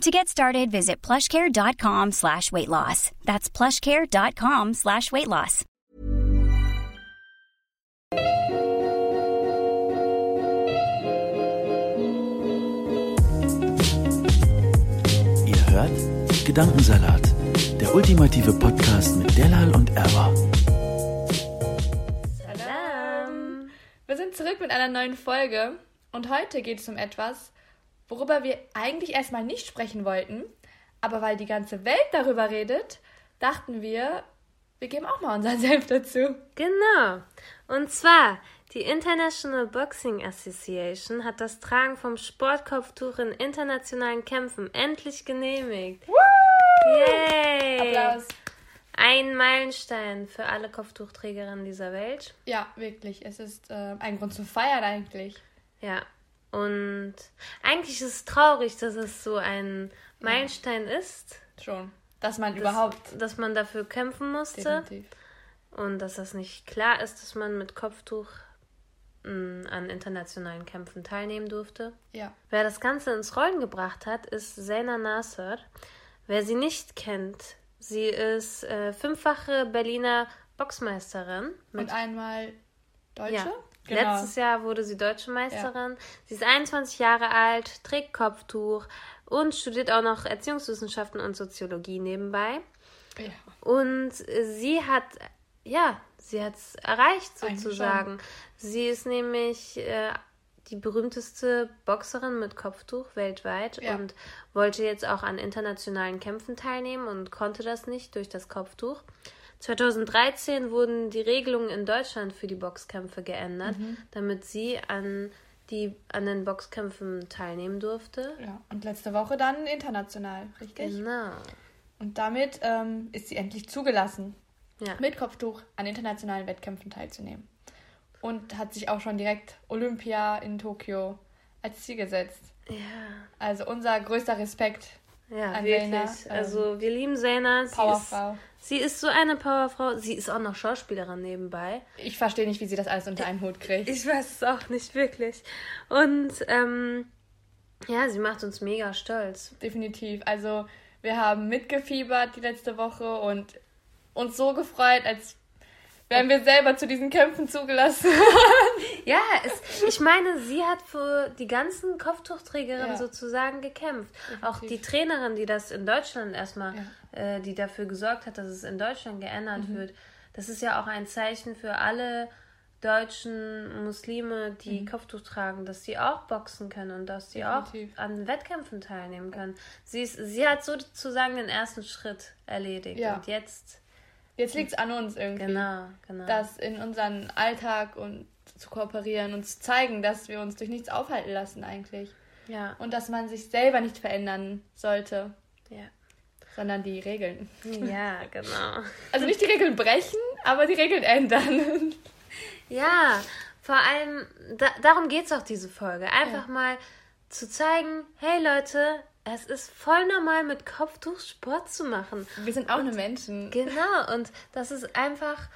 To get started, visit plushcare.com slash weight loss. That's plushcare.com slash weight loss. Ihr hört Gedankensalat, der ultimative Podcast mit Delal und Erwa. Salam! Wir sind zurück mit einer neuen Folge und heute geht es um etwas, worüber wir eigentlich erstmal nicht sprechen wollten, aber weil die ganze Welt darüber redet, dachten wir, wir geben auch mal unseren Senf dazu. Genau. Und zwar, die International Boxing Association hat das Tragen vom Sportkopftuch in internationalen Kämpfen endlich genehmigt. Woo! Yay! Applaus. Ein Meilenstein für alle Kopftuchträgerinnen dieser Welt. Ja, wirklich. Es ist äh, ein Grund zu feiern eigentlich. Ja. Und eigentlich ist es traurig, dass es so ein Meilenstein ist. Schon. Dass man dass, überhaupt. Dass man dafür kämpfen musste. Definitiv. Und dass das nicht klar ist, dass man mit Kopftuch mh, an internationalen Kämpfen teilnehmen durfte. Ja. Wer das Ganze ins Rollen gebracht hat, ist Zaina Nasser. Wer sie nicht kennt, sie ist äh, fünffache Berliner Boxmeisterin. Und einmal Deutsche? Ja. Genau. Letztes Jahr wurde sie deutsche Meisterin. Sie ist 21 Jahre alt, trägt Kopftuch und studiert auch noch Erziehungswissenschaften und Soziologie nebenbei. Ja. Und sie hat, ja, sie hat es erreicht sozusagen. Sie ist nämlich äh, die berühmteste Boxerin mit Kopftuch weltweit Ja. und wollte jetzt auch an internationalen Kämpfen teilnehmen und konnte das nicht durch das Kopftuch. 2013 wurden die Regelungen in Deutschland für die Boxkämpfe geändert, Mhm. damit sie an, die, an den Boxkämpfen teilnehmen durfte. ja. Und letzte Woche dann international, richtig? Genau. Und damit ähm, ist sie endlich zugelassen, Ja. mit Kopftuch an internationalen Wettkämpfen teilzunehmen. Und hat sich auch schon direkt Olympia in Tokio als Ziel gesetzt. Ja. Also unser größter Respekt. Ja, An wirklich. Ähm, also wir lieben. Sie Powerfrau. Ist, sie ist so eine Powerfrau. Sie ist auch noch Schauspielerin nebenbei. Ich verstehe nicht, wie sie das alles unter einen Hut kriegt. Ich weiß es auch nicht wirklich. Und ähm, ja, sie macht uns mega stolz. Definitiv. Also wir haben mitgefiebert die letzte Woche und uns so gefreut, als wären wir selber zu diesen Kämpfen zugelassen. Ja, es, ich meine, sie hat für die ganzen Kopftuchträgerinnen Ja. sozusagen gekämpft. Auch Definitiv. die Trainerin, die das in Deutschland erstmal, äh, die dafür gesorgt hat, dass es in Deutschland geändert Mhm. wird. Das ist ja auch ein Zeichen für alle deutschen Muslime, die Mhm. Kopftuch tragen, dass sie auch boxen können und dass sie Definitiv. auch an Wettkämpfen teilnehmen können. Sie, ist, sie hat sozusagen den ersten Schritt erledigt. Ja. Und jetzt, Jetzt liegt es an uns irgendwie. genau, genau. das in unseren Alltag und zu kooperieren und zu zeigen, dass wir uns durch nichts aufhalten lassen eigentlich. ja, Und dass man sich selber nicht verändern sollte, ja. sondern die Regeln. Ja, genau. Also nicht die Regeln brechen, aber die Regeln ändern. Ja, vor allem, da, darum geht es auch diese Folge. Einfach mal zu zeigen, hey Leute, es ist voll normal, mit Kopftuch Sport zu machen. Wir sind auch nur Menschen. Genau, und das ist einfach,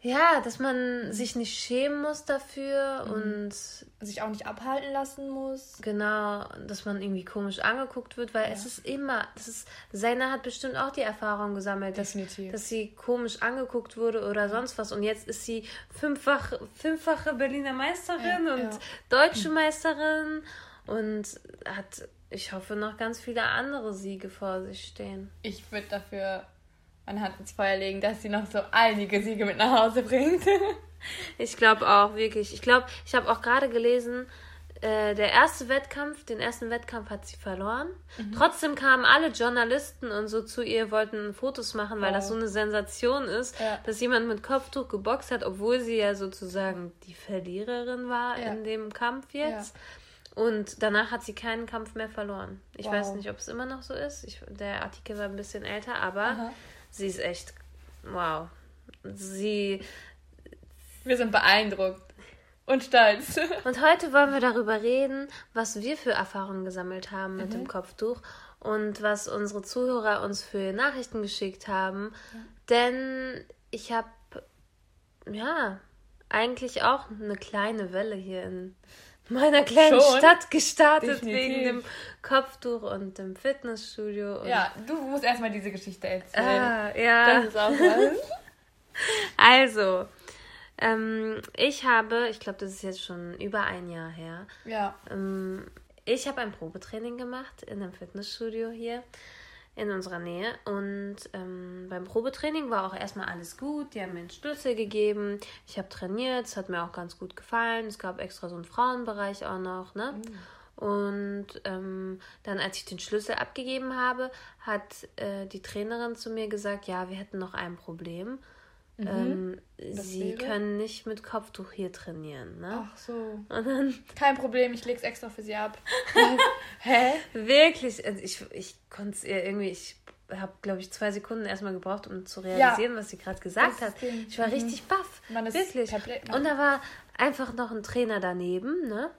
ja, dass man sich nicht schämen muss dafür und Sich auch nicht abhalten lassen muss. genau, dass man irgendwie komisch angeguckt wird, weil es ist immer, das ist, Seina hat bestimmt auch die Erfahrung gesammelt, dass, dass sie komisch angeguckt wurde oder sonst was und jetzt ist sie fünffach, fünffache Berliner Meisterin Ja, und ja. deutsche Meisterin und hat, ich hoffe, noch ganz viele andere Siege vor sich stehen. Ich würde dafür meine Hand ins Feuer legen, dass sie noch so einige Siege mit nach Hause bringt. Ich glaube auch, wirklich. Ich glaube, ich habe auch gerade gelesen, äh, der erste Wettkampf, den ersten Wettkampf hat sie verloren. Mhm. Trotzdem kamen alle Journalisten und so zu ihr, wollten Fotos machen, weil Wow. das so eine Sensation ist, Ja. dass jemand mit Kopftuch geboxt hat, obwohl sie ja sozusagen die Verliererin war Ja. in dem Kampf jetzt. Und danach hat sie keinen Kampf mehr verloren. Ich Wow. weiß nicht, ob es immer noch so ist. Ich, der Artikel war ein bisschen älter, aber Aha. sie ist echt, wow. sie. Wir sind beeindruckt und stolz. Und heute wollen wir darüber reden, was wir für Erfahrungen gesammelt haben mit Mhm. dem Kopftuch und was unsere Zuhörer uns für Nachrichten geschickt haben. Denn ich habe ja eigentlich auch eine kleine Welle hier in meiner kleinen Schon? Stadt gestartet Definitiv. wegen dem Kopftuch und dem Fitnessstudio. Und Ja, du musst erstmal diese Geschichte erzählen. Ah, ja. Das ist auch was. Also, ähm, ich habe, ich glaube, das ist jetzt schon über ein Jahr her, Ja. ähm, ich habe ein Probetraining gemacht in einem Fitnessstudio hier in unserer Nähe. Und ähm, beim Probetraining war auch erstmal alles gut. Die haben mir einen Schlüssel gegeben. Ich habe trainiert. Es hat mir auch ganz gut gefallen. Es gab extra so einen Frauenbereich auch noch. Ne? Und ähm, dann, als ich den Schlüssel abgegeben habe, hat äh, die Trainerin zu mir gesagt, ja, wir hätten noch ein Problem. Ähm, sie wäre? können nicht mit Kopftuch hier trainieren. Ne? Ach so. Dann Kein Problem, ich leg's extra für sie ab. Hä? Wirklich, also ich, ich konnte es ihr irgendwie, ich habe, glaube ich, zwei Sekunden erstmal gebraucht, um zu realisieren, was sie gerade gesagt Das hat. Ich war Mhm. richtig baff. Man ist Wirklich. Und da war einfach noch ein Trainer daneben, ne?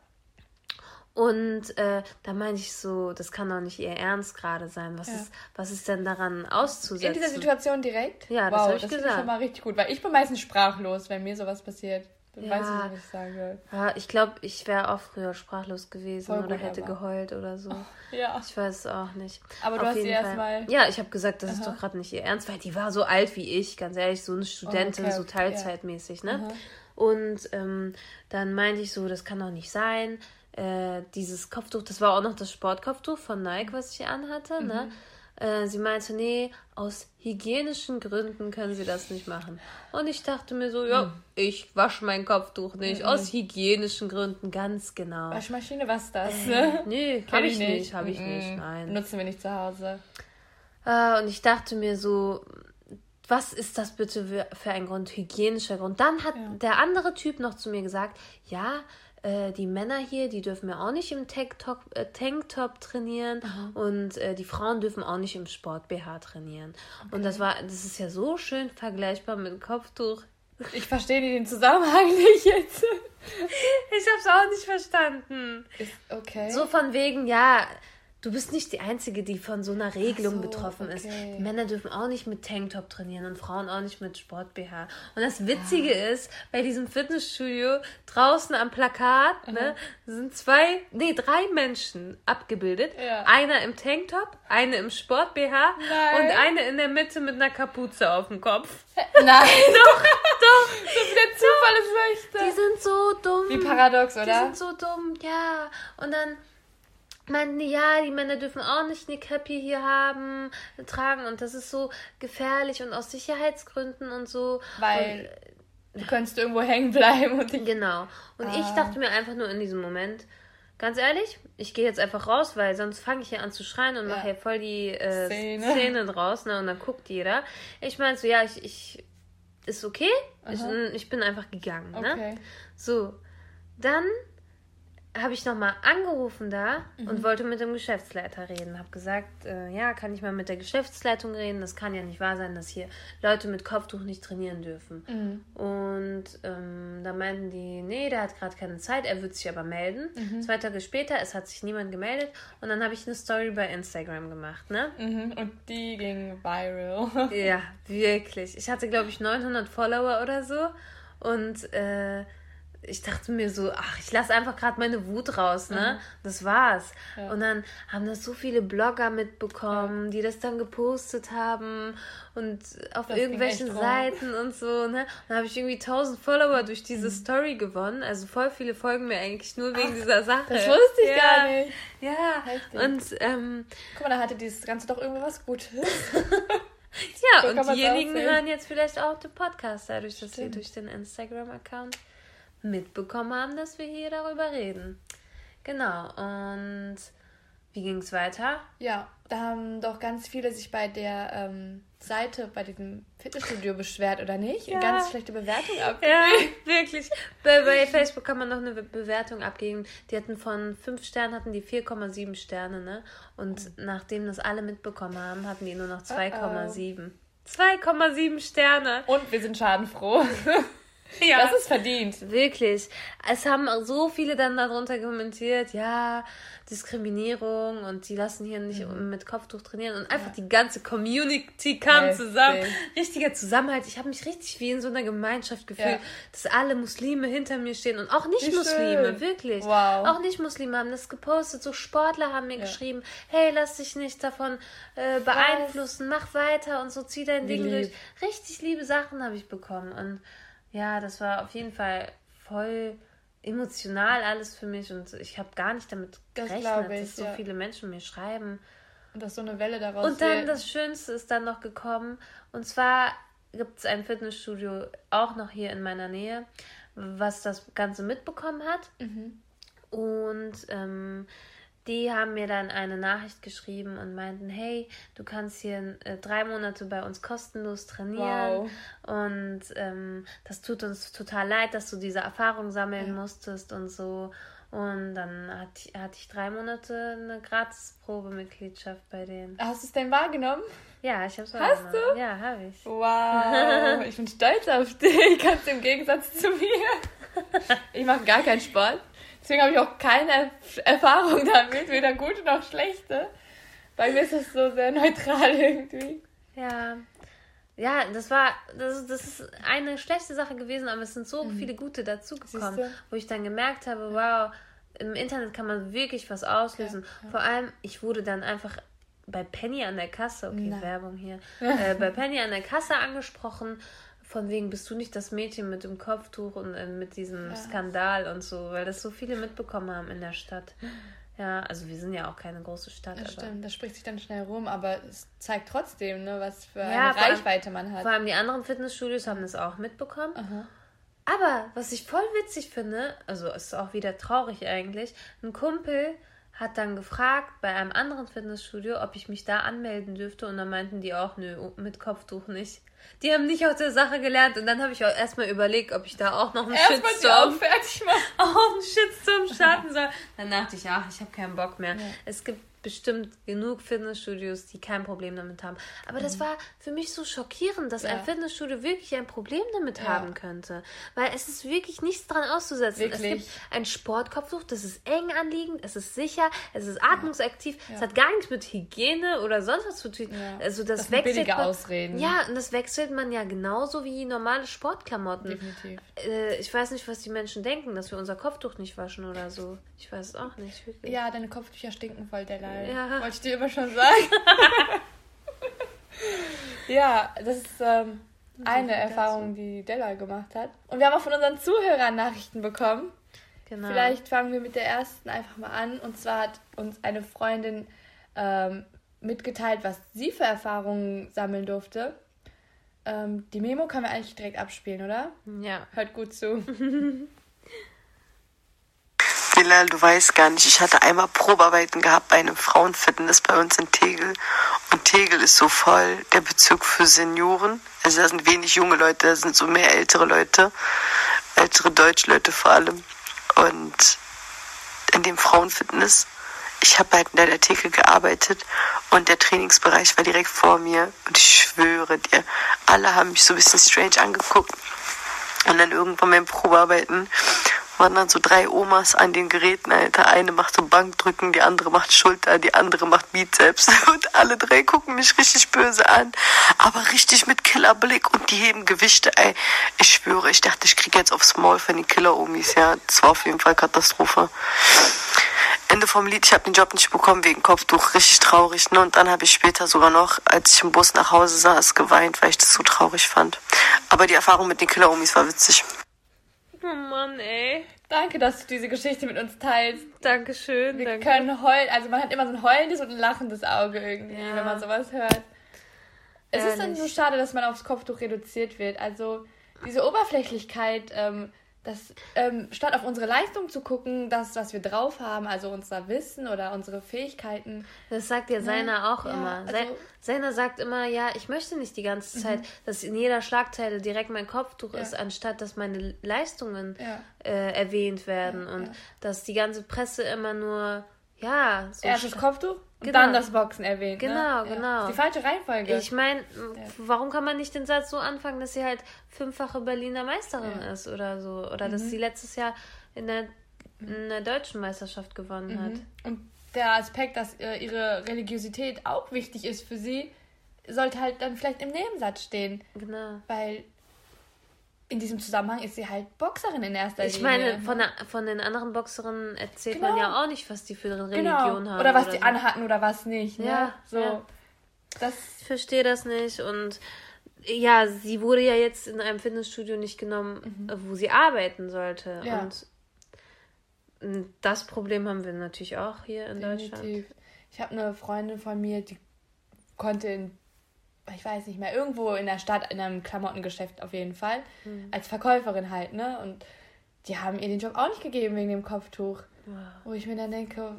Und äh, da meinte ich so, das kann doch nicht ihr Ernst gerade sein. Was, Ja. ist, was ist denn daran auszusetzen? In dieser Situation direkt? Ja, das wow, hab ich das gesagt. schon mal richtig gut, weil ich bin meistens sprachlos, wenn mir sowas passiert. Dann Ja. weiß ich nicht, was ich sagen soll. ja, ich glaube, ich wäre auch früher sprachlos gewesen Voll oder hätte aber. geheult oder so. Ja. Ich weiß es auch nicht. Aber du Auf hast Fall. erstmal- Ja, ich habe gesagt, das ist Aha. doch gerade nicht ihr Ernst, weil die war so alt wie ich, ganz ehrlich, so eine Studentin, okay, so Teilzeitmäßig, ne? Aha. Und ähm, dann meinte ich so, das kann doch nicht sein. Äh, dieses Kopftuch, das war auch noch das Sportkopftuch von Nike, was ich anhatte, ne? Mhm. Äh, sie meinte, nee, aus hygienischen Gründen können sie das nicht machen. Und ich dachte mir so, ja, Mhm. ich wasche mein Kopftuch nicht. Aus hygienischen Gründen, ganz genau. Waschmaschine, was das? Nee, Kenn habe ich nicht, habe ich Mhm. nicht, nein. Benutzen wir nicht zu Hause. Äh, und ich dachte mir so, was ist das bitte für, für ein Grund, hygienischer Grund? Dann hat der andere Typ noch zu mir gesagt, ja, äh, die Männer hier, die dürfen ja auch nicht im Tanktop, äh, Tanktop trainieren und äh, die Frauen dürfen auch nicht im Sport BH trainieren. Und das war, das ist ja so schön vergleichbar mit dem Kopftuch. Ich verstehe den Zusammenhang nicht jetzt. Ich hab's auch nicht verstanden. Ist okay. So von wegen, ja, du bist nicht die Einzige, die von so einer Regelung so, betroffen ist. okay. Die Männer dürfen auch nicht mit Tanktop trainieren und Frauen auch nicht mit Sport-BH. Und das Witzige Ah. ist, bei diesem Fitnessstudio draußen am Plakat ne, sind zwei, nee, drei Menschen abgebildet. Ja. Einer im Tanktop, eine im Sport-BH und eine in der Mitte mit einer Kapuze auf dem Kopf. Nein. doch, doch. So wie der Zufall es Die möchte. sind so dumm. Wie paradox, Die oder? sind so dumm, ja. Und dann meinten die, ja, die Männer dürfen auch nicht eine Cappy hier haben, tragen und das ist so gefährlich und aus Sicherheitsgründen und so. Weil du könntest irgendwo hängen bleiben und Und, dich. genau. Und ich Ah. dachte mir einfach nur in diesem Moment, ganz ehrlich, ich gehe jetzt einfach raus, weil sonst fange ich hier an zu schreien und Ja. mache hier voll die äh, Szene. Szene. draus, ne? Und dann guckt jeder. Ich meine so, ja, ich, ich ist okay. Ich, ich bin einfach gegangen, ne? Okay. So, dann habe ich nochmal angerufen da Mhm. und wollte mit dem Geschäftsleiter reden. Habe gesagt, äh, ja, kann ich mal mit der Geschäftsleitung reden? Das kann ja nicht wahr sein, dass hier Leute mit Kopftuch nicht trainieren dürfen. Mhm. Und ähm, da meinten die, nee, der hat gerade keine Zeit, er wird sich aber melden. Mhm. Zwei Tage später, es hat sich niemand gemeldet. Und dann habe ich eine Story bei Instagram gemacht, ne? Mhm. Und die ging viral. Ja, wirklich. Ich hatte, glaube ich, 900 Follower oder so. Und äh, ich dachte mir so, ach, ich lasse einfach gerade meine Wut raus, ne? Das war's. Ja. Und dann haben das so viele Blogger mitbekommen, die das dann gepostet haben und auf Das irgendwelchen. Seiten und so, ne? Dann habe ich irgendwie 1000 Follower durch diese Story gewonnen. Also voll viele folgen mir eigentlich nur wegen dieser Sache. Das wusste ich ja. gar nicht. Ja, Heftig. und ähm, Guck mal, da hatte dieses Ganze doch irgendwie was Gutes. Ja, So und diejenigen hören jetzt vielleicht auch den Podcast, dadurch, dass sie durch den Instagram-Account mitbekommen haben, dass wir hier darüber reden. Genau, und wie ging es weiter? Ja, da haben doch ganz viele sich bei der ähm, Seite, bei diesem Fitnessstudio beschwert, oder nicht? Ja. Ganz schlechte Bewertung ab. Ja, wirklich. Bei, bei Facebook kann man noch eine Be- Bewertung abgeben. Die hatten von 5 Sternen hatten die 4,7 Sterne, ne? Und nachdem das alle mitbekommen haben, hatten die nur noch 2,7. 2,7 Sterne. Und wir sind schadenfroh. Ja. Das ist verdient. Wirklich. Es haben so viele dann darunter kommentiert, ja, Diskriminierung und die lassen hier nicht mit Kopftuch trainieren und einfach die ganze Community kam Heftig. zusammen. Richtiger Zusammenhalt. Ich habe mich richtig wie in so einer Gemeinschaft gefühlt, Ja. dass alle Muslime hinter mir stehen und auch Nicht-Muslime, wirklich. Wow. Auch Nicht-Muslime haben das gepostet, so Sportler haben mir geschrieben, hey, lass dich nicht davon äh, beeinflussen, mach weiter und so, zieh dein Ding lieb. durch. Richtig liebe Sachen habe ich bekommen und ja, das war auf jeden Fall voll emotional alles für mich und ich habe gar nicht damit gerechnet, ich, dass so ja. viele Menschen mir schreiben. Und dass so eine Welle daraus Und dann wird. das Schönste ist dann noch gekommen und zwar gibt es ein Fitnessstudio auch noch hier in meiner Nähe, was das Ganze mitbekommen hat. Und ähm, die haben mir dann eine Nachricht geschrieben und meinten, hey, du kannst hier äh, drei Monate bei uns kostenlos trainieren. Und ähm, das tut uns total leid, dass du diese Erfahrung sammeln musstest und so. Und dann hat, hatte ich drei Monate eine Gratis-Probemitgliedschaft bei denen. Hast du es denn wahrgenommen? Ja, ich hab's Hast wahrgenommen. du? Ja, habe ich. Wow, ich bin stolz auf dich, ganz im Gegensatz zu mir. Ich mache gar keinen Sport. Deswegen habe ich auch keine Erf- Erfahrung damit, weder gute noch schlechte. Bei mir ist das so sehr neutral irgendwie. Ja. Ja, das war, das, das ist eine schlechte Sache gewesen, aber es sind so viele gute dazugekommen, wo ich dann gemerkt habe, wow, im Internet kann man wirklich was auslösen. Vor allem, ich wurde dann einfach bei Penny an der Kasse, okay, Na. Werbung hier, äh, bei Penny an der Kasse angesprochen, von wegen, bist du nicht das Mädchen mit dem Kopftuch und äh, mit diesem Skandal und so, weil das so viele mitbekommen haben in der Stadt. Ja, also wir sind ja auch keine große Stadt, Das aber stimmt, das spricht sich dann schnell rum, aber es zeigt trotzdem, ne, was für Ja, eine allem- Reichweite man hat. vor allem die anderen Fitnessstudios haben das auch mitbekommen. Aha. Aber was ich voll witzig finde, also es ist auch wieder traurig eigentlich, ein Kumpel hat dann gefragt bei einem anderen Fitnessstudio, ob ich mich da anmelden dürfte und dann meinten die auch, nö, mit Kopftuch nicht. Die haben nicht aus der Sache gelernt und dann habe ich auch erstmal überlegt, ob ich da auch noch einen Erstmal Shitstorm, fertig machen. auch einen Shitstorm starten soll. Dann dachte ich, ach, ich habe keinen Bock mehr. Es gibt bestimmt genug Fitnessstudios, die kein Problem damit haben. Aber das war für mich so schockierend, dass ein Mhm. Ja. Fitnessstudio wirklich ein Problem damit Ja. haben könnte. Weil es ist wirklich nichts dran auszusetzen. Es Wirklich. gibt ein Sportkopftuch, das ist eng anliegend, es ist sicher, es ist atmungsaktiv, es hat gar nichts mit Hygiene oder sonst was zu tun. Ja. Also das, Das wechselt billige man, Ausreden. Ja, und das wechselt man ja genauso wie normale Sportklamotten. Definitiv. Äh, ich weiß nicht, was die Menschen denken, dass wir unser Kopftuch nicht waschen oder so. Ich weiß es auch nicht, wirklich. Ja, deine Kopftücher stinken voll, der Leid. Ja. Wollte ich dir immer schon sagen. ja, das ist ähm, eine. Erfahrung, die Della gemacht hat. Und wir haben auch von unseren Zuhörern Nachrichten bekommen. Genau. Vielleicht fangen wir mit der ersten einfach mal an. Und zwar hat uns eine Freundin ähm, mitgeteilt, was sie für Erfahrungen sammeln durfte. Ähm, die Memo kann man eigentlich direkt abspielen, oder? Ja. Hört gut zu. Bilal, du weißt gar nicht, ich hatte einmal Probearbeiten gehabt bei einem Frauenfitness bei uns in Tegel. Und Tegel ist so voll der Bezirk für Senioren. Also da sind wenig junge Leute, da sind so mehr ältere Leute. Ältere Deutschleute vor allem. Und in dem Frauenfitness, ich habe halt in der Theke gearbeitet und der Trainingsbereich war direkt vor mir. Und ich schwöre dir, alle haben mich so ein bisschen strange angeguckt. Und dann irgendwann beim Probearbeiten waren dann so drei Omas an den Geräten, Alter. Eine macht so Bankdrücken, die andere macht Schulter, die andere macht Bizeps. Und alle drei gucken mich richtig böse an. Aber richtig mit Killerblick und die heben Gewichte, ey. Ich schwöre, ich dachte, ich kriege jetzt aufs Maul von den Killer-Omis, ja. Das war auf jeden Fall Katastrophe. Ende vom Lied, ich habe den Job nicht bekommen wegen Kopftuch, richtig traurig. Ne? Und dann habe ich später sogar noch, als ich im Bus nach Hause saß, geweint, weil ich das so traurig fand. Aber die Erfahrung mit den Killer-Omis war witzig. Oh Mann, ey. Danke, dass du diese Geschichte mit uns teilst. Dankeschön. Wir danke. können heulen, also man hat immer so ein heulendes und ein lachendes Auge irgendwie, Ja. wenn man sowas hört. Es ist dann Ehrlich. so schade, dass man aufs Kopftuch reduziert wird. Also diese Oberflächlichkeit, ähm, das ähm, statt auf unsere Leistung zu gucken, das, was wir drauf haben, also unser Wissen oder unsere Fähigkeiten. Das sagt ja Seiner auch Ja, immer. also- Mhm. Se- Seiner sagt immer, ja, ich möchte nicht die ganze Zeit, dass in jeder Schlagzeile direkt mein Kopftuch Ja. ist, anstatt dass meine Leistungen Ja. äh, erwähnt werden und dass die ganze Presse immer nur, ja, so Erstes Kopftuch und dann das Boxen erwähnt. Genau, ne? genau. Ja. Die falsche Reihenfolge. Ich meine, warum kann man nicht den Satz so anfangen, dass sie halt fünffache Berliner Meisterin Ja. ist oder so? Oder dass sie letztes Jahr in der, in der deutschen Meisterschaft gewonnen hat. Und der Aspekt, dass äh, ihre Religiosität auch wichtig ist für sie, sollte halt dann vielleicht im Nebensatz stehen. Genau. Weil in diesem Zusammenhang ist sie halt Boxerin in erster Ich Linie. meine, von, der, von den anderen Boxerinnen erzählt man Genau. ja auch nicht, was die für eine genau. Religion haben. Oder was die so. anhatten oder was nicht. Ne? Ja, so. ja. Das Ich verstehe das nicht und ja, sie wurde ja jetzt in einem Fitnessstudio nicht genommen, äh, wo sie arbeiten sollte. Mhm. Ja. Und mm, das Problem haben wir natürlich auch hier in Deutschland. definitiv. Ich habe eine Freundin von mir, die konnte in, ich weiß nicht mehr, irgendwo in der Stadt, in einem Klamottengeschäft auf jeden Fall, Mhm. als Verkäuferin halt, ne? Und die haben ihr den Job auch nicht gegeben wegen dem Kopftuch. Wo ich mir dann denke,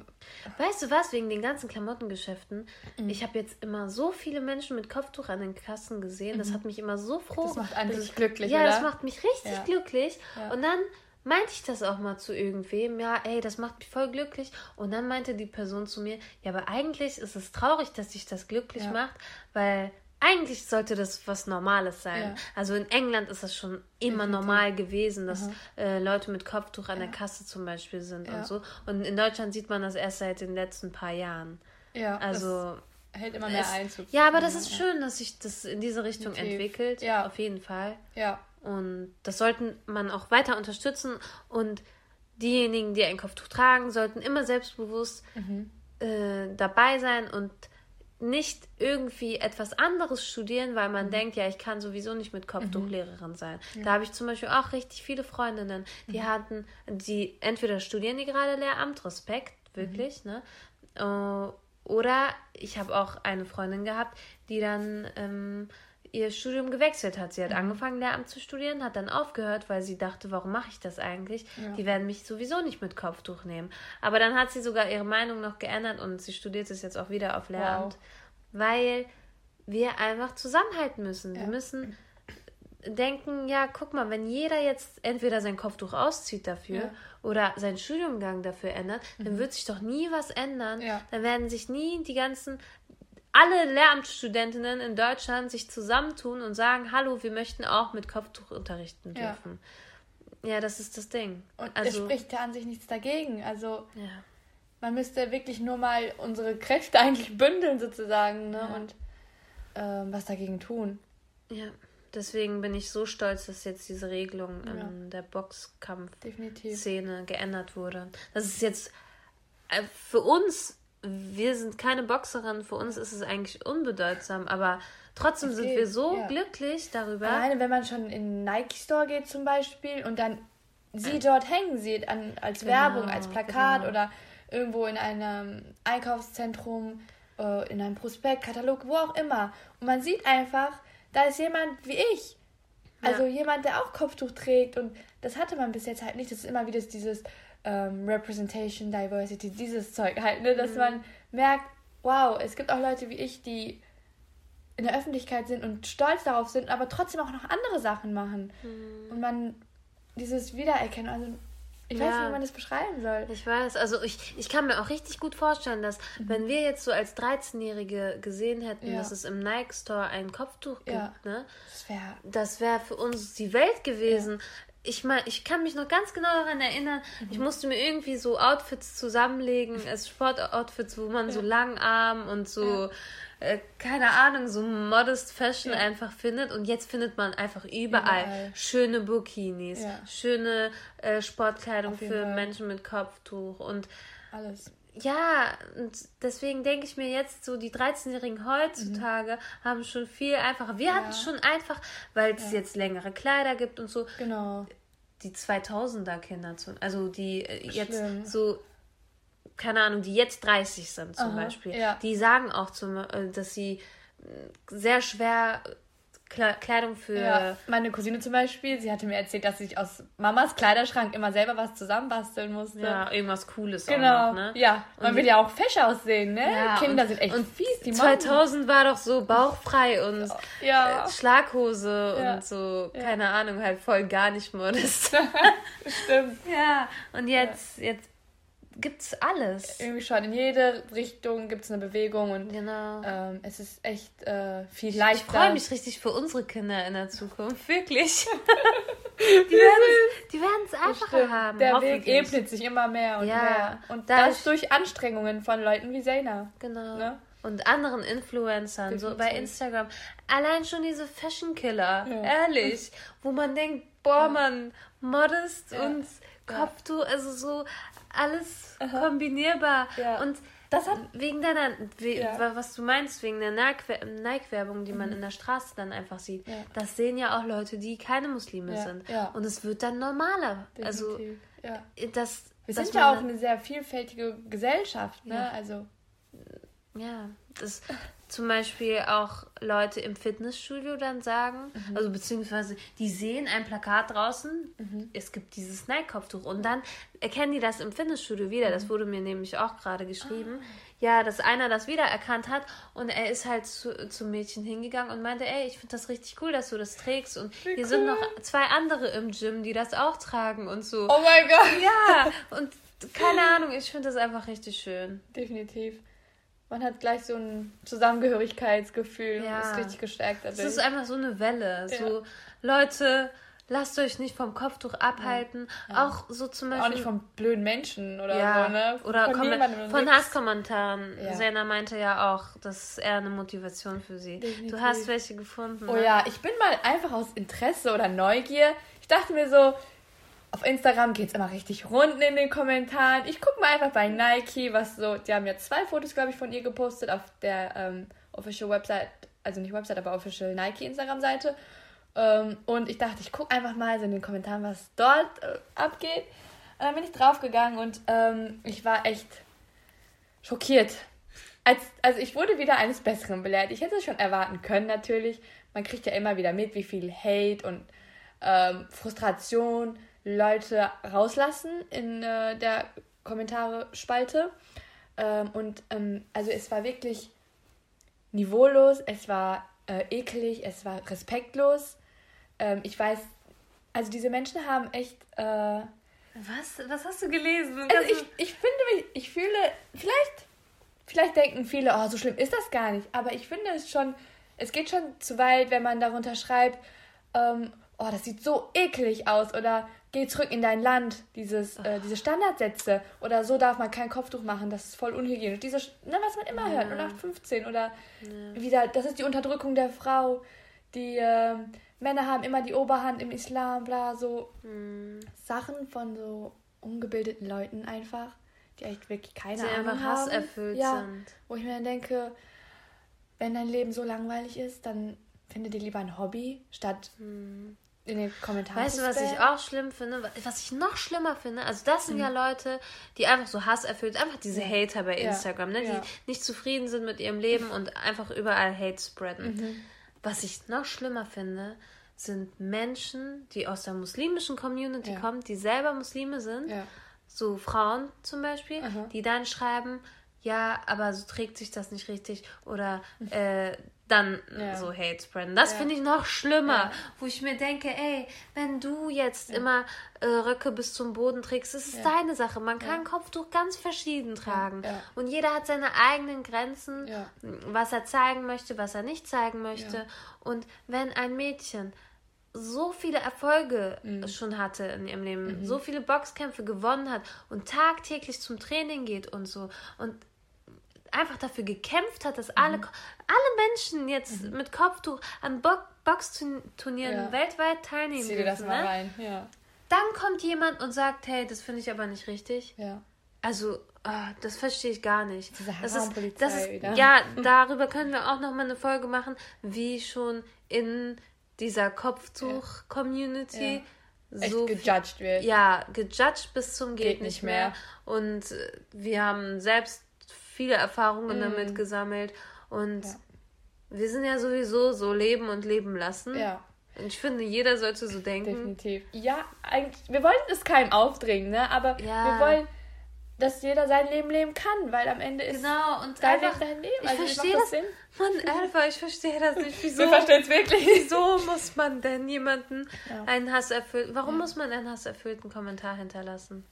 Weißt du was, wegen den ganzen Klamottengeschäften, Mhm. ich habe jetzt immer so viele Menschen mit Kopftuch an den Kassen gesehen, das hat mich immer so froh. Mhm. Das macht einen richtig ich- glücklich, Ja, oder? das macht mich richtig Ja. glücklich. Ja. Und dann meinte ich das auch mal zu irgendwem, ja, ey, das macht mich voll glücklich. Und dann meinte die Person zu mir, ja, aber eigentlich ist es traurig, dass dich das glücklich Ja. macht, weil eigentlich sollte das was Normales sein. Ja. Also in England ist das schon immer normal gewesen, dass äh, Leute mit Kopftuch an der Kasse zum Beispiel sind und so. Und in Deutschland sieht man das erst seit den letzten paar Jahren. ja, Also hält immer mehr es, Einzug. ja, aber das ist schön, dass sich das in diese Richtung entwickelt. Ja. auf jeden Fall. Ja, Und das sollten man auch weiter unterstützen. Und diejenigen, die ein Kopftuch tragen, sollten immer selbstbewusst Mhm. äh, dabei sein und nicht irgendwie etwas anderes studieren, weil Mhm. man denkt, ja, ich kann sowieso nicht mit Kopftuch Lehrerin sein. Da habe ich zum Beispiel auch richtig viele Freundinnen, die Mhm. hatten, die entweder studieren die gerade Lehramt, Respekt, Mhm. wirklich, ne? Äh, oder ich habe auch eine Freundin gehabt, die dann ähm, ihr Studium gewechselt hat. Sie Mhm. hat angefangen, Lehramt zu studieren, hat dann aufgehört, weil sie dachte, warum mache ich das eigentlich? Ja. Die werden mich sowieso nicht mit Kopftuch nehmen. Aber dann hat sie sogar ihre Meinung noch geändert und sie studiert es jetzt auch wieder auf Lehramt, weil wir einfach zusammenhalten müssen. Wir Ja. müssen denken, ja, guck mal, wenn jeder jetzt entweder sein Kopftuch auszieht dafür Ja. Mhm. oder seinen Studiumgang dafür ändert, dann wird sich doch nie was ändern. Ja. Dann werden sich nie die ganzen alle Lehramtsstudentinnen in Deutschland sich zusammentun und sagen, hallo, wir möchten auch mit Kopftuch unterrichten Ja. dürfen. Ja, das ist das Ding. und es also, spricht ja an sich nichts dagegen. Also ja. Man müsste wirklich nur mal unsere Kräfte eigentlich bündeln sozusagen ne? und ähm, was dagegen tun. ja, deswegen bin ich so stolz, dass jetzt diese Regelung in der Boxkampf-Szene geändert wurde. Das ist jetzt äh, für uns, wir sind keine Boxerin, für uns ist es eigentlich unbedeutsam, aber trotzdem Es sind geht, wir so ja. glücklich darüber. Alleine wenn man schon in einen Nike Store geht zum Beispiel und dann sie dort hängen sieht an, als Genau, Werbung, als Plakat genau. oder irgendwo in einem Einkaufszentrum, äh, in einem Prospekt, Katalog, wo auch immer. Und man sieht einfach, da ist jemand wie ich. Also jemand, der auch Kopftuch trägt und das hatte man bis jetzt halt nicht. Das ist immer wieder dieses ähm, Representation, Diversity, dieses Zeug halt, ne? dass man merkt, wow, es gibt auch Leute wie ich, die in der Öffentlichkeit sind und stolz darauf sind, aber trotzdem auch noch andere Sachen machen. Und man dieses Wiedererkennen, also ich weiß Ja. nicht, wie man das beschreiben soll. Ich weiß, also ich, ich kann mir auch richtig gut vorstellen, dass wenn wir jetzt so als 13-Jährige gesehen hätten, Mhm. Ja. dass es im Nike Store ein Kopftuch gibt, Ja. ne? Das wäre das wäre für uns die Welt gewesen. Ich meine, ich kann mich noch ganz genau daran erinnern, ich Mhm. musste mir irgendwie so Outfits zusammenlegen, als Sportoutfits, wo man so Langarm und so, äh, keine Ahnung, so Modest Fashion Ja. einfach findet. Und jetzt findet man einfach überall, Überall. schöne Burkinis, Ja. schöne äh, Sportkleidung für Fall. Menschen mit Kopftuch und alles. Ja, und deswegen denke ich mir jetzt, so die 13-Jährigen heutzutage haben schon viel einfacher. Wir hatten es schon einfach, weil es jetzt längere Kleider gibt und so. Genau. Die 2000er Kinder, also die äh, jetzt Schlimm. so, keine Ahnung, die jetzt 30 sind zum Aha, Beispiel, ja. die sagen auch, zum, äh, dass sie äh, sehr schwer Kleidung für Ja, meine Cousine zum Beispiel, sie hatte mir erzählt, dass sie sich aus Mamas Kleiderschrank immer selber was zusammenbasteln musste. ja, irgendwas Cooles Genau. auch noch, ne? Ja, man Und will ja auch fesch aussehen, ne? Ja, Kinder und- sind echt und fies, die machen. 2000 war doch so bauchfrei und Ja. äh, Schlaghose Ja. und so, keine Ahnung, halt voll gar nicht modest. Stimmt. ja, und jetzt, jetzt gibt's alles. Irgendwie schon in jede Richtung gibt es eine Bewegung und Genau. ähm, es ist echt äh, viel Ich leichter. freue mich richtig für unsere Kinder in der Zukunft. Wirklich. die werden es einfacher haben. Der Weg ebnet sich immer mehr und Ja, mehr. Und das durch Anstrengungen von Leuten wie Zena. Genau. Ne? Und anderen Influencern, so bei Definitiv. Instagram. Allein schon diese Fashion Killer, Ja. ehrlich. Wo man denkt, boah, man, modest Ja. und Kopftuch, also so alles kombinierbar. Ja. Und Das hat wegen deiner, we, Ja. Mhm. wa- was du meinst, wegen der Nike- Nike-Werbung, die man in der Straße dann einfach sieht, Ja. das sehen ja auch Leute, die keine Muslime sind. Und es wird dann normaler. Also, definitiv, ja. das. Wir sind ja auch eine sehr vielfältige Gesellschaft, ne? Also Ja, das zum Beispiel auch Leute im Fitnessstudio dann sagen, Mhm. also beziehungsweise die sehen ein Plakat draußen, es gibt dieses Nike-Kopftuch und dann erkennen die das im Fitnessstudio wieder. Mhm. Das wurde mir nämlich auch gerade geschrieben. Ah. Ja, dass einer das wiedererkannt hat und er ist halt zu, zum Mädchen hingegangen und meinte, ey, ich finde das richtig cool, dass du das trägst und hier sind noch zwei andere im Gym, die das auch tragen und so. Oh mein Gott! Ja, und keine Ahnung, ich finde das einfach richtig schön. Definitiv. Man hat gleich so ein Zusammengehörigkeitsgefühl Ja. und ist richtig gestärkt Es ist einfach so eine Welle. So, Leute, lasst euch nicht vom Kopftuch abhalten. Auch so zum Beispiel. auch nicht von blöden Menschen oder ja, so, ne? oder von, Kommen- von. Hasskommentaren. Ja. Sena meinte ja auch, das ist eher eine Motivation für sie. Definitiv. Du hast welche gefunden. Oh ne? ja, ich bin mal einfach aus Interesse oder Neugier. Ich dachte mir so, auf Instagram geht es immer richtig runden in den Kommentaren. Ich gucke mal einfach bei Nike, was so. Die haben ja zwei Fotos, glaube ich, von ihr gepostet auf der ähm, Official Website, also nicht Website, aber Official Nike Instagram-Seite. Ähm, und ich dachte, ich gucke einfach mal so in den Kommentaren, was dort äh, abgeht. Und dann bin ich draufgegangen und ähm, ich war echt schockiert. Als, also ich wurde wieder eines Besseren belehrt. Ich hätte es schon erwarten können, natürlich. Man kriegt ja immer wieder mit, wie viel Hate und ähm, Frustration Leute rauslassen in äh, der Kommentare-Spalte. Ähm, und ähm, also es war wirklich niveaulos, es war äh, eklig, es war respektlos. Ähm, ich weiß, also diese Menschen haben echt... Äh, Was? Was hast du gelesen? also ich, ich finde mich, ich fühle, vielleicht, vielleicht denken viele, oh, so schlimm ist das gar nicht. Aber ich finde es schon, es geht schon zu weit, wenn man darunter schreibt, ähm, oh, das sieht so eklig aus oder geh zurück in dein Land, dieses, äh, diese Standardsätze. Oder so darf man kein Kopftuch machen, das ist voll unhygienisch. Diese, ne, was man immer hört, 0815 oder wieder, das ist die Unterdrückung der Frau, die ähm, Männer haben immer die Oberhand im Islam, bla, so. Sachen von so ungebildeten Leuten einfach, die echt wirklich keine Die Ahnung einfach haben. hasserfüllt ja, sind. Wo ich mir dann denke, wenn dein Leben so langweilig ist, dann finde dir lieber ein Hobby, statt in den Kommentaren Weißt du, was ich auch schlimm finde? Was ich noch schlimmer finde? Also, das sind ja Mhm. Leute, die einfach so hasserfüllt, einfach diese Hater bei Ja. Instagram, ne? Ja. die nicht zufrieden sind mit ihrem Leben und einfach überall Hate spreaden. Mhm. Was ich noch schlimmer finde, sind Menschen, die aus der muslimischen Community Ja. kommen, die selber Muslime sind, Ja. so Frauen zum Beispiel, Aha. die dann schreiben, ja, aber so trägt sich das nicht richtig oder äh, dann Ja. so Hate spreaden. Das Ja. finde ich noch schlimmer, Ja. wo ich mir denke, ey, wenn du jetzt immer äh, Röcke bis zum Boden trägst, das ist Ja. deine Sache. Man kann Kopftuch ganz verschieden tragen und jeder hat seine eigenen Grenzen, was er zeigen möchte, was er nicht zeigen möchte. Und wenn ein Mädchen so viele Erfolge Mhm. schon hatte in ihrem Leben, so viele Boxkämpfe gewonnen hat und tagtäglich zum Training geht und so und einfach dafür gekämpft hat, dass Mhm. alle, alle Menschen jetzt mit Kopftuch an Bo Boxturnieren Ja. weltweit teilnehmen Zieh dir das dürfen, mal ne? rein. Ja. Dann kommt jemand und sagt, hey, das finde ich aber nicht richtig. Ja. Also, ah, das verstehe ich gar nicht. Diese das ist, das ist, wieder. ja, darüber können wir auch noch mal eine Folge machen, wie schon in dieser Kopftuch-Community Echt so gejudged wird. ja, gejudged bis zum geht, Geht nicht mehr. mehr. Und wir haben selbst viele Erfahrungen damit gesammelt und. Ja. wir sind ja sowieso so leben und leben lassen. Ja. Und ich finde, jeder sollte so denken. Definitiv. Ja, eigentlich, wir wollen es keinem aufdringen, ne? Aber Ja. wir wollen, dass jeder sein Leben leben kann, weil am Ende ist Genau, und dein einfach, Leben dein Leben. ich Also, verstehe das. Sinn? Mann, Alpha, ich verstehe das nicht. Wieso, Wir verstehen es wirklich. wieso muss man denn jemanden Ja. einen Hasserfüllten, warum muss man einen hasserfüllten Kommentar hinterlassen?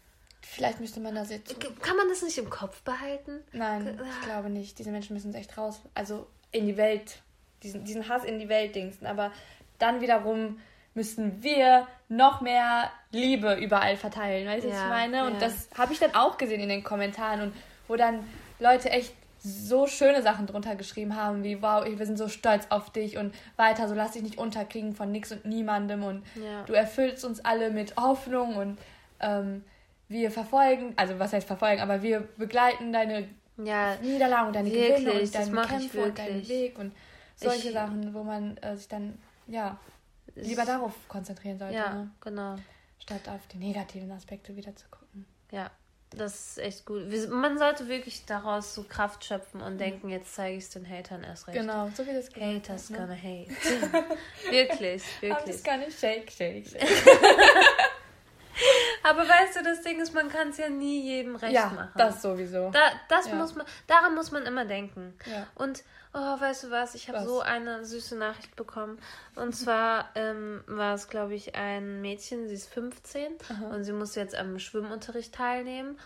Vielleicht müsste man das jetzt. Kann man das nicht im Kopf behalten? Nein, ich glaube nicht. Diese Menschen müssen es echt raus. Also in die Welt. Diesen, diesen Hass in die Welt dingsen. Aber dann wiederum müssen wir noch mehr Liebe überall verteilen. Weißt du, was Ja, ich meine? Und ja. das habe ich dann auch gesehen in den Kommentaren. Und wo dann Leute echt so schöne Sachen drunter geschrieben haben, wie wow, wir sind so stolz auf dich und weiter, so lass dich nicht unterkriegen von nix und niemandem und Ja. du erfüllst uns alle mit Hoffnung und ähm, wir verfolgen, also was heißt verfolgen, aber wir begleiten deine Ja, Niederlagen und deine Wirklich, Gewinne und deine Kämpfe und deinen. Weg und solche Ich- Sachen, wo man äh, sich dann ja lieber darauf konzentrieren sollte, ja, ne? genau. statt auf die negativen Aspekte wieder zu gucken. Ja, das ist echt gut. Man sollte wirklich daraus so Kraft schöpfen und denken, jetzt zeige ich es den Hatern erst recht. Genau, so wie das gesagt Haters ne? gonna hate. wirklich, Aber wirklich. das kann ich shake, shake, shake. Aber weißt du, das Ding ist, man kann es ja nie jedem recht ja, machen. das sowieso. Da, das Ja. muss man, daran muss man immer denken. Ja. Und, oh, weißt du was, ich habe so eine süße Nachricht bekommen. Und zwar ähm, war es, glaube ich, ein Mädchen, sie ist 15 und sie muss jetzt am Schwimmunterricht teilnehmen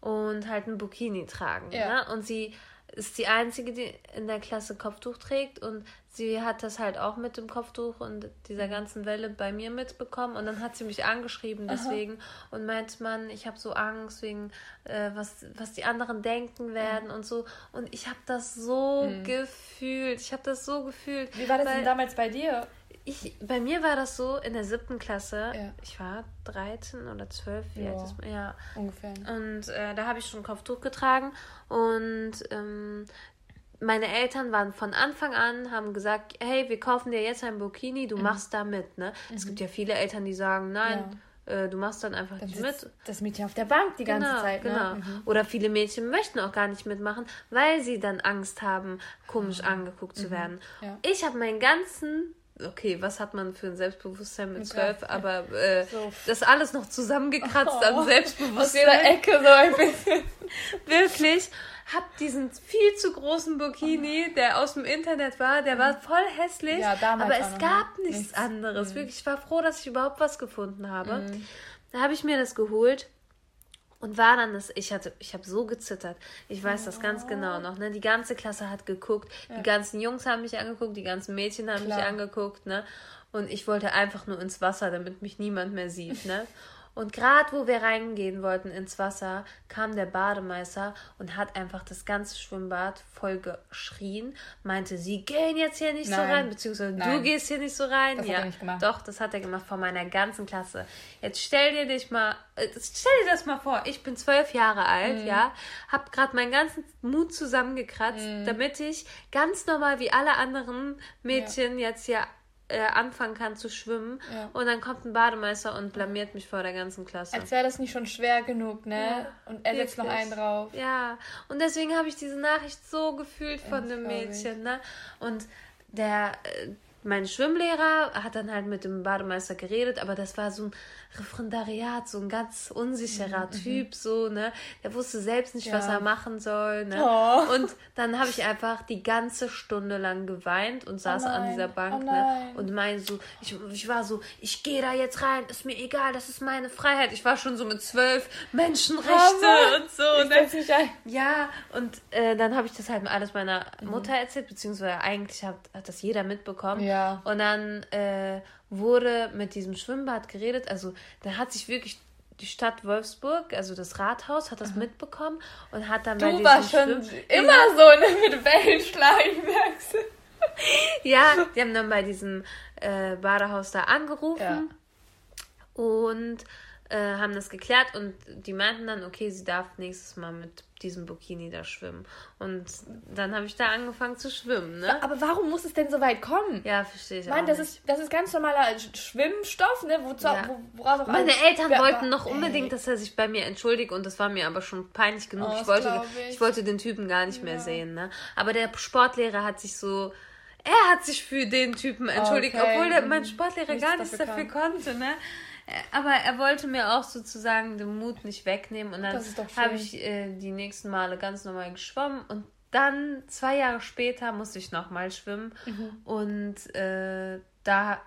und halt ein Bikini tragen. Ja. Ne? Und sie ist die Einzige, die in der Klasse Kopftuch trägt und sie hat das halt auch mit dem Kopftuch und dieser ganzen Welle bei mir mitbekommen und dann hat sie mich angeschrieben deswegen und meint man, ich habe so Angst wegen äh, was was die anderen denken werden und so und ich habe das so gefühlt, ich habe das so gefühlt. Wie war das weil denn damals bei dir? Ich, bei mir war das so in der siebten Klasse, Ja. ich war 13 oder 12, wie Ja. alt ist man? Ja, Ungefähr. und äh, da habe ich schon Kopftuch getragen. Und ähm, meine Eltern waren von Anfang an, haben gesagt, hey, wir kaufen dir jetzt ein Bikini, Mhm. du machst da mit. Ne? Es gibt ja viele Eltern, die sagen, nein, äh, du machst dann einfach Dann nicht mit. das Mädchen auf der Bank die ganze Genau, Zeit. genau. Ne? Mhm. Oder viele Mädchen möchten auch gar nicht mitmachen, weil sie dann Angst haben, komisch angeguckt zu werden. Mhm. Ja. Ich habe meinen ganzen, okay, was hat man für ein Selbstbewusstsein mit zwölf, zwölf, aber äh, So. das alles noch zusammengekratzt Oh. an Aus Selbstbewusstsein. jeder Ecke so ein bisschen. Wirklich. Hab diesen viel zu großen Bikini, der aus dem Internet war, der war voll hässlich. Ja, aber es gab nichts Nichts. anderes. Wirklich, ich war froh, dass ich überhaupt was gefunden habe. Mhm. Da habe ich mir das geholt und war dann das. Ich hatte, ich habe so gezittert. Ich weiß das ganz genau noch. Ne? Die ganze Klasse hat geguckt. Die ganzen Jungs haben mich angeguckt, die ganzen Mädchen haben mich Klar. angeguckt. Ne? Und ich wollte einfach nur ins Wasser, damit mich niemand mehr sieht. Ne? Und gerade wo wir reingehen wollten ins Wasser, kam der Bademeister und hat einfach das ganze Schwimmbad voll geschrien. Meinte, sie gehen jetzt hier nicht so Nein. rein, beziehungsweise du Nein. gehst hier nicht so rein. Das hat ja, er nicht gemacht. Doch, das hat er gemacht vor meiner ganzen Klasse. Jetzt stell dir dich mal, äh, stell dir das mal vor. Ich bin zwölf Jahre alt, Mhm. ja, hab gerade meinen ganzen Mut zusammengekratzt, Mhm. damit ich ganz normal wie alle anderen Mädchen jetzt hier äh, anfangen kann zu schwimmen. Ja. Und dann kommt ein Bademeister und blamiert mich vor der ganzen Klasse. Als wäre das nicht schon schwer genug, ne? Ja, Und er setzt noch einen drauf. Ja, und deswegen habe ich diese Nachricht so gefühlt von das dem. Mädchen, ne? Und der, äh, mein Schwimmlehrer hat dann halt mit dem Bademeister geredet, aber das war so ein Referendariat, so ein ganz unsicherer Typ, so, ne? Der wusste selbst nicht, was Mhm, Ja. er machen soll, ne? Oh. Und dann habe ich einfach die ganze Stunde lang geweint und saß an nein, dieser Bank, oh ne? Und mein so, ich, ich war so, ich gehe da jetzt rein, ist mir egal, das ist meine Freiheit. Ich war schon so mit zwölf Menschenrechte und so, Ich ne? setz mich ein. Ja, und äh, dann habe ich das halt alles meiner Mhm. Mutter erzählt, beziehungsweise eigentlich hat, hat das jeder mitbekommen. Ja. Und dann äh, wurde mit diesem Schwimmbad geredet. Also da hat sich wirklich die Stadt Wolfsburg, also das Rathaus, hat das mitbekommen und hat dann bei Du warst schon Schwimm- immer so ne, mit merkst du? Ja, die haben dann bei diesem äh, Badehaus da angerufen Ja. und äh, haben das geklärt und die meinten dann, okay, sie darf nächstes Mal mit diesem Bikini da schwimmen. Und dann habe ich da angefangen zu schwimmen, ne? Aber warum muss es denn so weit kommen? Ja, verstehe ich Mann, das nicht. ist, das ist ganz normaler Sch- Schwimmstoff, ne? Wozu, Ja. wo, woraus auch Meine Eltern Ja, wollten noch unbedingt, Ey. dass er sich bei mir entschuldigt und das war mir aber schon peinlich genug. Oh, ich, wollte, ich. ich. wollte den Typen gar nicht mehr sehen. Ne? Aber der Sportlehrer hat sich so, er hat sich für den Typen entschuldigt, Okay, obwohl der, mein Sportlehrer Nichts gar nichts dafür dafür konnte. Ne? Äh, Aber er wollte mir auch sozusagen den Mut nicht wegnehmen und dann habe ich äh, die nächsten Male ganz normal geschwommen und dann zwei Jahre später musste ich nochmal schwimmen Mhm. und äh, da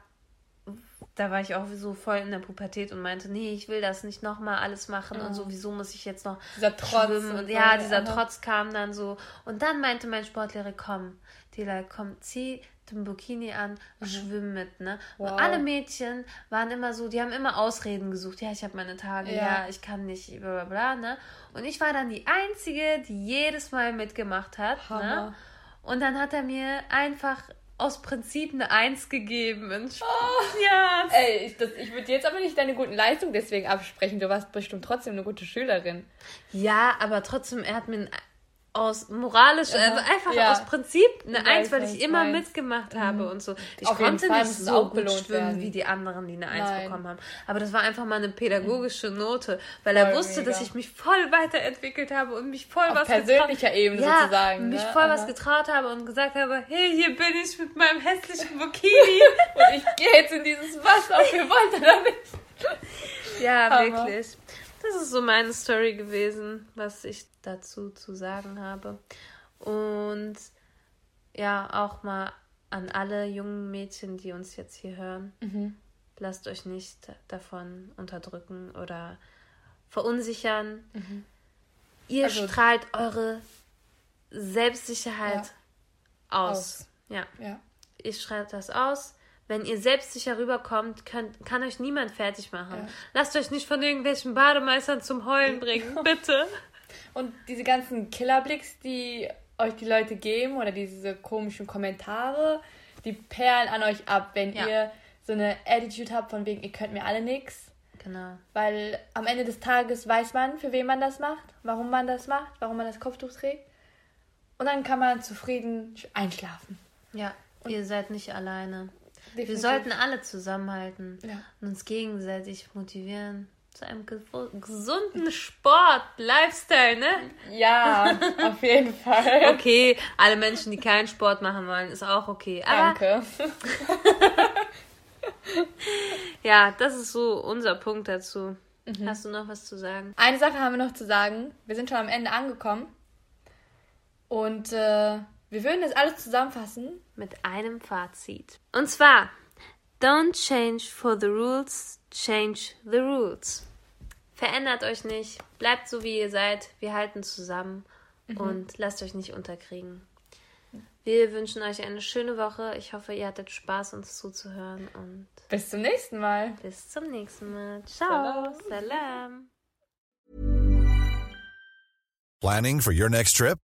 da war ich auch so voll in der Pubertät und meinte, nee, ich will das nicht nochmal alles machen und sowieso muss ich jetzt noch Dieser Trotz schwimmen. und Und ja, dieser. Trotz kam dann so. Und dann meinte mein Sportlehrer, komm, Dila, komm, zieh den Bikini an, schwimm mit, ne? Und. Wow. alle Mädchen waren immer so, die haben immer Ausreden gesucht. Ja, ich habe meine Tage, ja. Ja. ich kann nicht, bla bla bla, ne? Und ich war dann die Einzige, die jedes Mal mitgemacht hat, ne? Hammer. Und dann hat er mir einfach aus Prinzip eine Eins gegeben. Oh. Ja, Ey, ich, das- ich würde jetzt aber nicht deine guten Leistungen deswegen absprechen. Du warst bestimmt trotzdem eine gute Schülerin. Ja, aber trotzdem, er hat mir ein- aus moralisch, also einfach ja. aus Prinzip eine Eins, weil was ich immer meinst. mitgemacht habe und so. Ich Auf konnte nicht so gut schwimmen werden. wie die anderen, die eine Eins Nein. bekommen haben. Aber das war einfach mal eine pädagogische Note, weil er Voll wusste, dass mega. ich mich voll weiterentwielt habe und mich voll Auf was persönlicher getraut- Ebene ja, sozusagen, mich ne? voll was Aha. getraut habe und gesagt habe, hey, hier bin ich mit meinem hässlichen Bikini. Und ich gehe jetzt in dieses Wasser und wir wollten da nicht. Ja, Hammer. wirklich. Das ist so meine Story gewesen, was ich dazu zu sagen habe. Und ja, auch mal an alle jungen Mädchen, die uns jetzt hier hören. Lasst euch nicht davon unterdrücken oder verunsichern. Ihr Also- strahlt eure Selbstsicherheit aus. Aus. Ja Ja. ihr schreibt das aus. Wenn ihr selbstsicher rüberkommt, könnt, kann euch niemand fertig machen. Ja. Lasst euch nicht von irgendwelchen Bademeistern zum Heulen bringen, bitte. Und diese ganzen Killerblicks, die euch die Leute geben oder diese komischen Kommentare, die perlen an euch ab, wenn Ja. ihr so eine Attitude habt von wegen, ihr könnt mir alle nix. Genau. Weil am Ende des Tages weiß man, für wen man das macht, warum man das macht, warum man das Kopftuch trägt. Und dann kann man zufrieden einschlafen. Ja, ihr seid nicht alleine. Wir Definitiv. sollten alle zusammenhalten Ja. und uns gegenseitig motivieren zu einem ge- gesunden Sport, Lifestyle, ne? Ja, auf jeden Fall. Okay, alle Menschen, die keinen Sport machen wollen, ist auch okay. Aber Danke. ja, das ist so unser Punkt dazu. Hast du noch was zu sagen? Eine Sache haben wir noch zu sagen. Wir sind schon am Ende angekommen. Und äh, wir würden das alles zusammenfassen. mit einem Fazit. Und zwar, don't change for the rules, change the rules. Verändert euch nicht, bleibt so wie ihr seid, wir halten zusammen und lasst euch nicht unterkriegen. Wir wünschen euch eine schöne Woche. Ich hoffe, ihr hattet Spaß, uns zuzuhören und Bis zum nächsten Mal. bis zum nächsten Mal. Ciao. Salam. Planning for your next trip?